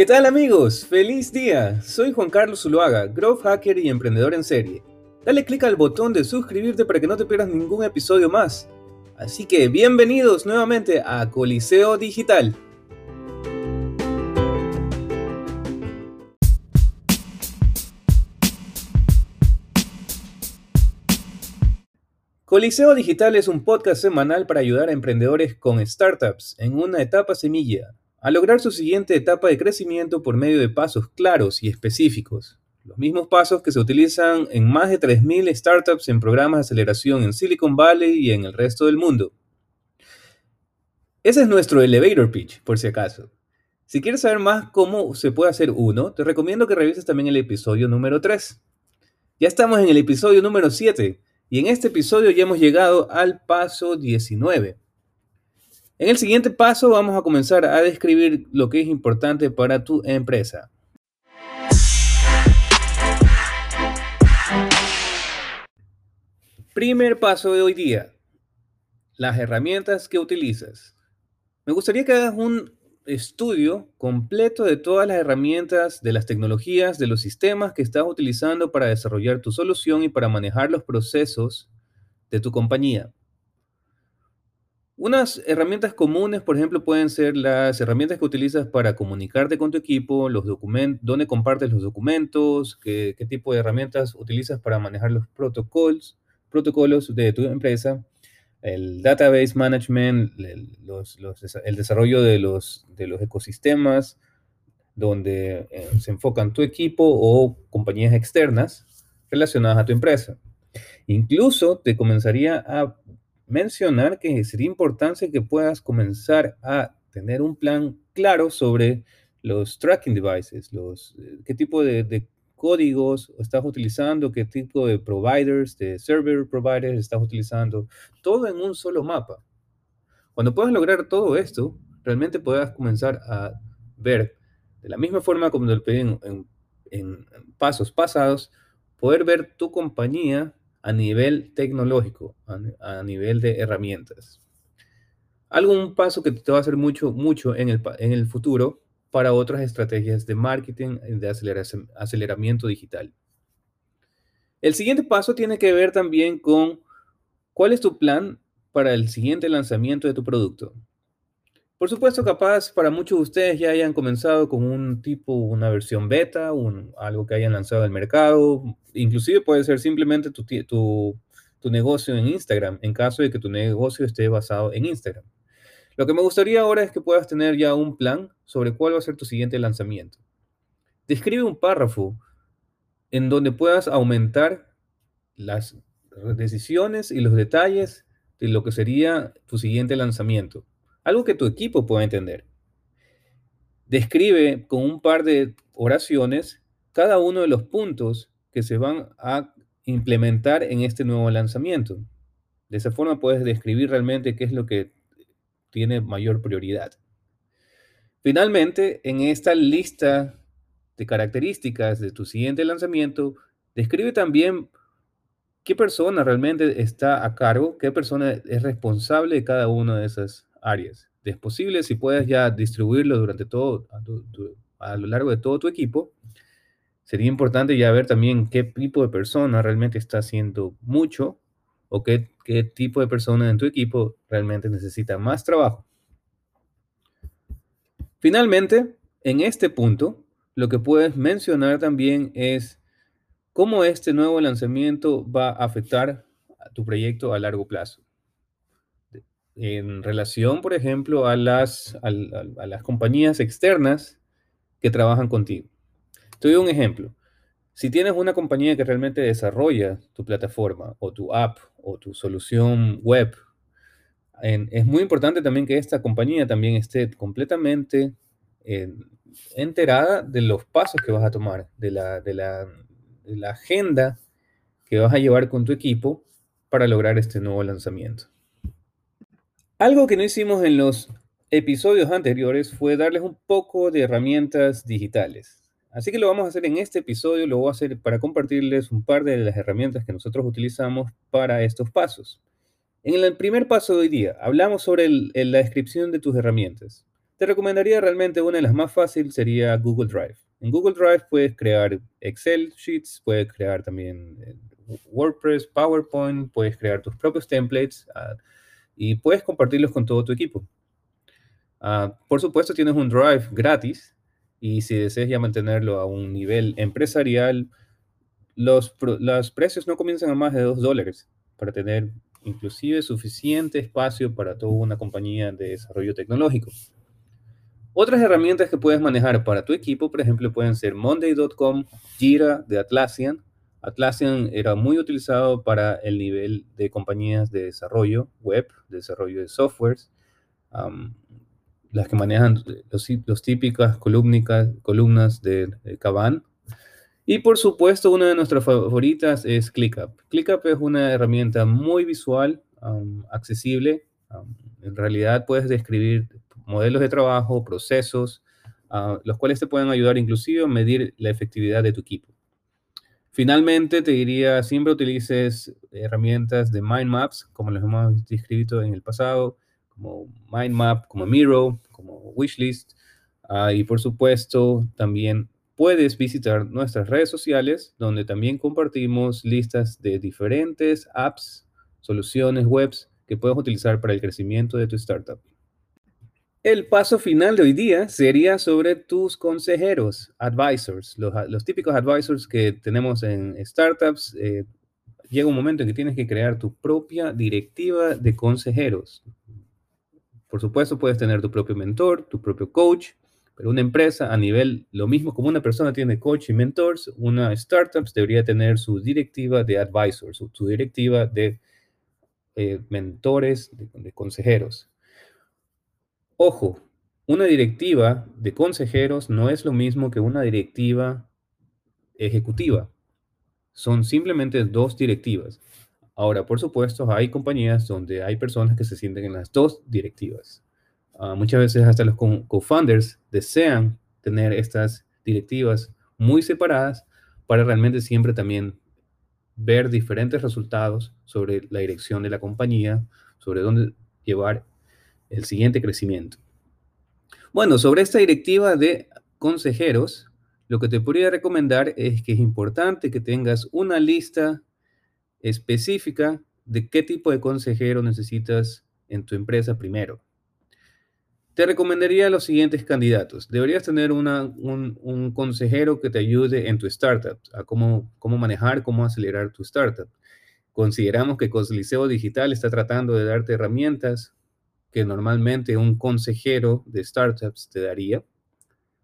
¿Qué tal amigos? ¡Feliz día! Soy Juan Carlos Zuluaga, Growth Hacker y emprendedor en serie. Dale click al botón de suscribirte para que no te pierdas ningún episodio más. Así que bienvenidos nuevamente a Coliseo Digital. Coliseo Digital es un podcast semanal para ayudar a emprendedores con startups en una etapa semilla a lograr su siguiente etapa de crecimiento por medio de pasos claros y específicos, los mismos pasos que se utilizan en más de 3.000 startups en programas de aceleración en Silicon Valley y en el resto del mundo. Ese es nuestro elevator pitch, por si acaso. Si quieres saber más cómo se puede hacer uno, te recomiendo que revises también el episodio número 3. Ya estamos en el episodio número 7 y en este episodio ya hemos llegado al paso 19 en el siguiente paso vamos a comenzar a describir lo que es importante para tu empresa. Primer paso de hoy día. Las herramientas que utilizas. Me gustaría que hagas un estudio completo de todas las herramientas, de las tecnologías, de los sistemas que estás utilizando para desarrollar tu solución y para manejar los procesos de tu compañía. Unas herramientas comunes, por ejemplo, pueden ser las herramientas que utilizas para comunicarte con tu equipo, los documentos, dónde compartes los documentos, qué, tipo de herramientas utilizas para manejar los protocolos, protocolos de tu empresa, el database management, el, desarrollo de los, de los ecosistemas, donde eh, se enfocan tu equipo o compañías externas relacionadas a tu empresa. Incluso te comenzaría a mencionar que sería importante que puedas comenzar a tener un plan claro sobre los tracking devices, los, eh, qué tipo de, códigos estás utilizando, qué tipo de providers, de server providers estás utilizando, todo en un solo mapa. Cuando puedas lograr todo esto, realmente puedas comenzar a ver, de la misma forma como lo pedí en pasos pasados, poder ver tu compañía a nivel tecnológico, a, nivel de herramientas. Algún paso que te va a hacer mucho, mucho en el, en el futuro para otras estrategias de marketing, de aceleramiento digital. El siguiente paso tiene que ver también con cuál es tu plan para el siguiente lanzamiento de tu producto. Por supuesto, capaz para muchos de ustedes ya hayan comenzado con un tipo, una versión beta, un, algo que hayan lanzado al mercado. Inclusive puede ser simplemente tu, tu, tu negocio en Instagram, en caso de que tu negocio esté basado en Instagram. Lo que me gustaría ahora es que puedas tener ya un plan sobre cuál va a ser tu siguiente lanzamiento. Describe un párrafo en donde puedas aumentar las decisiones y los detalles de lo que sería tu siguiente lanzamiento algo que tu equipo pueda entender. Describe con un par de oraciones cada uno de los puntos que se van a implementar en este nuevo lanzamiento. De esa forma puedes describir realmente qué es lo que tiene mayor prioridad. Finalmente, en esta lista de características de tu siguiente lanzamiento, describe también qué persona realmente está a cargo, qué persona es responsable de cada una de esas áreas. Es posible si puedes ya distribuirlo durante todo, a, lo largo de todo tu equipo, sería importante ya ver también qué tipo de persona realmente está haciendo mucho o qué, qué tipo de persona en tu equipo realmente necesita más trabajo. Finalmente, en este punto, lo que puedes mencionar también es cómo este nuevo lanzamiento va a afectar a tu proyecto a largo plazo en relación, por ejemplo, a las, a, las compañías externas que trabajan contigo. Te doy un ejemplo. Si tienes una compañía que realmente desarrolla tu plataforma o tu app o tu solución web, es muy importante también que esta compañía también esté completamente enterada de los pasos que vas a tomar, de la, de la agenda que vas a llevar con tu equipo para lograr este nuevo lanzamiento. Algo que no hicimos en los episodios anteriores fue darles un poco de herramientas digitales. Así que lo vamos a hacer en este episodio, lo voy a hacer para compartirles un par de las herramientas que nosotros utilizamos para estos pasos. En el primer paso de hoy día, hablamos sobre la descripción de tus herramientas. Te recomendaría realmente una de las más fáciles sería Google Drive. En Google Drive puedes crear Excel Sheets, puedes crear también eh, WordPress, PowerPoint, puedes crear tus propios templates uh, y puedes compartirlos con todo tu equipo. Uh, por supuesto, tienes un Drive gratis y si deseas ya mantenerlo a un nivel empresarial, los, los precios no comienzan a más de 2 dólares para tener inclusive suficiente espacio para toda una compañía de desarrollo tecnológico. Otras herramientas que puedes manejar para tu equipo, por ejemplo, pueden ser Monday.com, Jira de Atlassian. Atlassian era muy utilizado para el nivel de compañías de desarrollo web, de desarrollo de softwares, las que manejan los, típicas columnas de, de Kaban y por supuesto, una de nuestras favoritas es ClickUp. ClickUp es una herramienta muy visual, accesible. en realidad puedes describir modelos de trabajo, procesos, uh, los cuales te pueden ayudar inclusive a medir la efectividad de tu equipo. Finalmente, te diría, siempre utilices herramientas de mind maps, como las hemos descrito en el pasado, como mind map, como Miro, como Wishlist, uh, y por supuesto, también puedes visitar nuestras redes sociales, donde también compartimos listas de diferentes apps, soluciones webs que puedes utilizar para el crecimiento de tu startup. El paso final de hoy día sería sobre tus consejeros, advisors, los, típicos advisors que tenemos en startups. Eh, llega un momento en que tienes que crear tu propia directiva de consejeros. Por supuesto, puedes tener tu propio mentor, tu propio coach, pero una empresa a nivel, lo mismo como una persona tiene coach y mentors, una startup debería tener su directiva de advisors, su, directiva de eh, mentores, de, consejeros. Ojo, una directiva de consejeros no es lo mismo que una directiva ejecutiva. Son simplemente dos directivas. Ahora, por supuesto, hay compañías donde hay personas que se sienten en las dos directivas. Ah, muchas veces hasta los co-founders desean tener estas directivas muy separadas para realmente siempre también ver diferentes resultados sobre la dirección de la compañía, sobre dónde llevar el siguiente crecimiento. Bueno, sobre esta directiva de consejeros, lo que te podría recomendar es que es importante que tengas una lista específica de qué tipo de consejero necesitas en tu empresa primero. Te recomendaría los siguientes candidatos. Deberías tener un, consejero que te ayude en tu startup, a cómo, cómo manejar, cómo acelerar tu startup. Consideramos que Cosliceo Digital está tratando de darte herramientas que normalmente un consejero de startups te daría.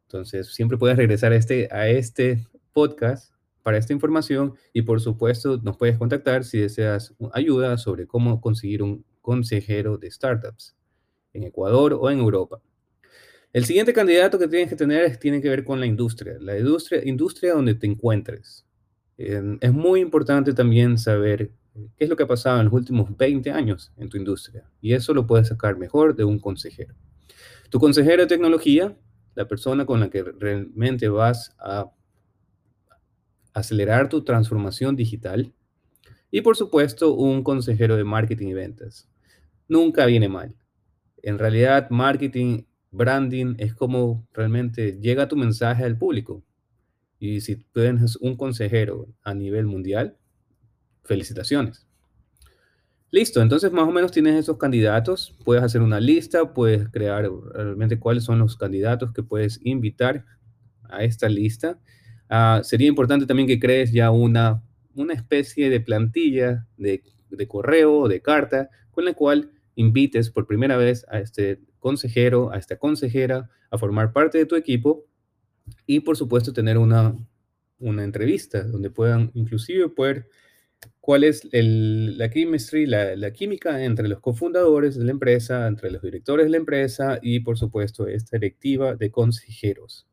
Entonces, siempre puedes regresar a este, a este podcast para esta información y por supuesto nos puedes contactar si deseas ayuda sobre cómo conseguir un consejero de startups en Ecuador o en Europa. El siguiente candidato que tienes que tener tiene que ver con la industria, la industria, industria donde te encuentres. es muy importante también saber qué es lo que ha pasado en los últimos 20 años en tu industria y eso lo puedes sacar mejor de un consejero. Tu consejero de tecnología, la persona con la que realmente vas a acelerar tu transformación digital y por supuesto un consejero de marketing y ventas. Nunca viene mal. En realidad, marketing, branding es como realmente llega tu mensaje al público. Y si tienes un consejero a nivel mundial, felicitaciones. Listo, entonces más o menos tienes esos candidatos. Puedes hacer una lista, puedes crear realmente cuáles son los candidatos que puedes invitar a esta lista. Ah, sería importante también que crees ya una, una especie de plantilla de, de correo de carta con la cual invites por primera vez a este consejero, a esta consejera a formar parte de tu equipo y por supuesto tener una, una entrevista donde puedan inclusive poder cuál es la chemistry, la, química entre los cofundadores de la empresa, entre los directores de la empresa y por supuesto esta directiva de consejeros.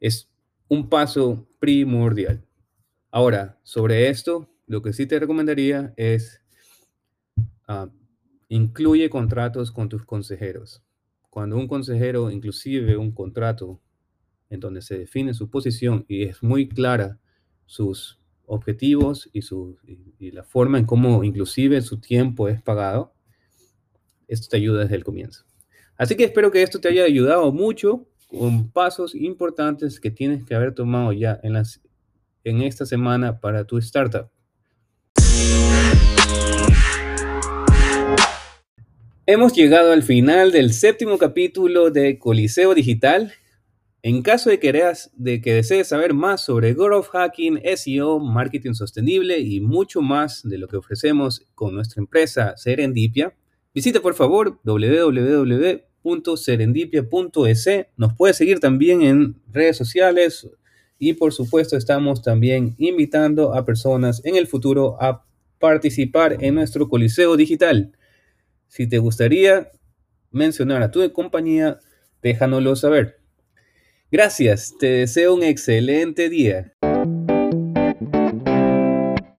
Es un paso primordial. Ahora, sobre esto, lo que sí te recomendaría es uh, Incluye contratos con tus consejeros. Cuando un consejero inclusive un contrato en donde se define su posición y es muy clara sus objetivos y, su, y, la forma en cómo inclusive su tiempo es pagado, esto te ayuda desde el comienzo. Así que espero que esto te haya ayudado mucho con pasos importantes que tienes que haber tomado ya en, las, en esta semana para tu startup. Hemos llegado al final del séptimo capítulo de Coliseo Digital. En caso de que, de que desees saber más sobre Growth Hacking, SEO, marketing sostenible y mucho más de lo que ofrecemos con nuestra empresa Serendipia, visita por favor www.serendipia.es. Nos puedes seguir también en redes sociales y por supuesto estamos también invitando a personas en el futuro a participar en nuestro Coliseo Digital. Si te gustaría mencionar a tu compañía, déjanoslo saber. Gracias, te deseo un excelente día.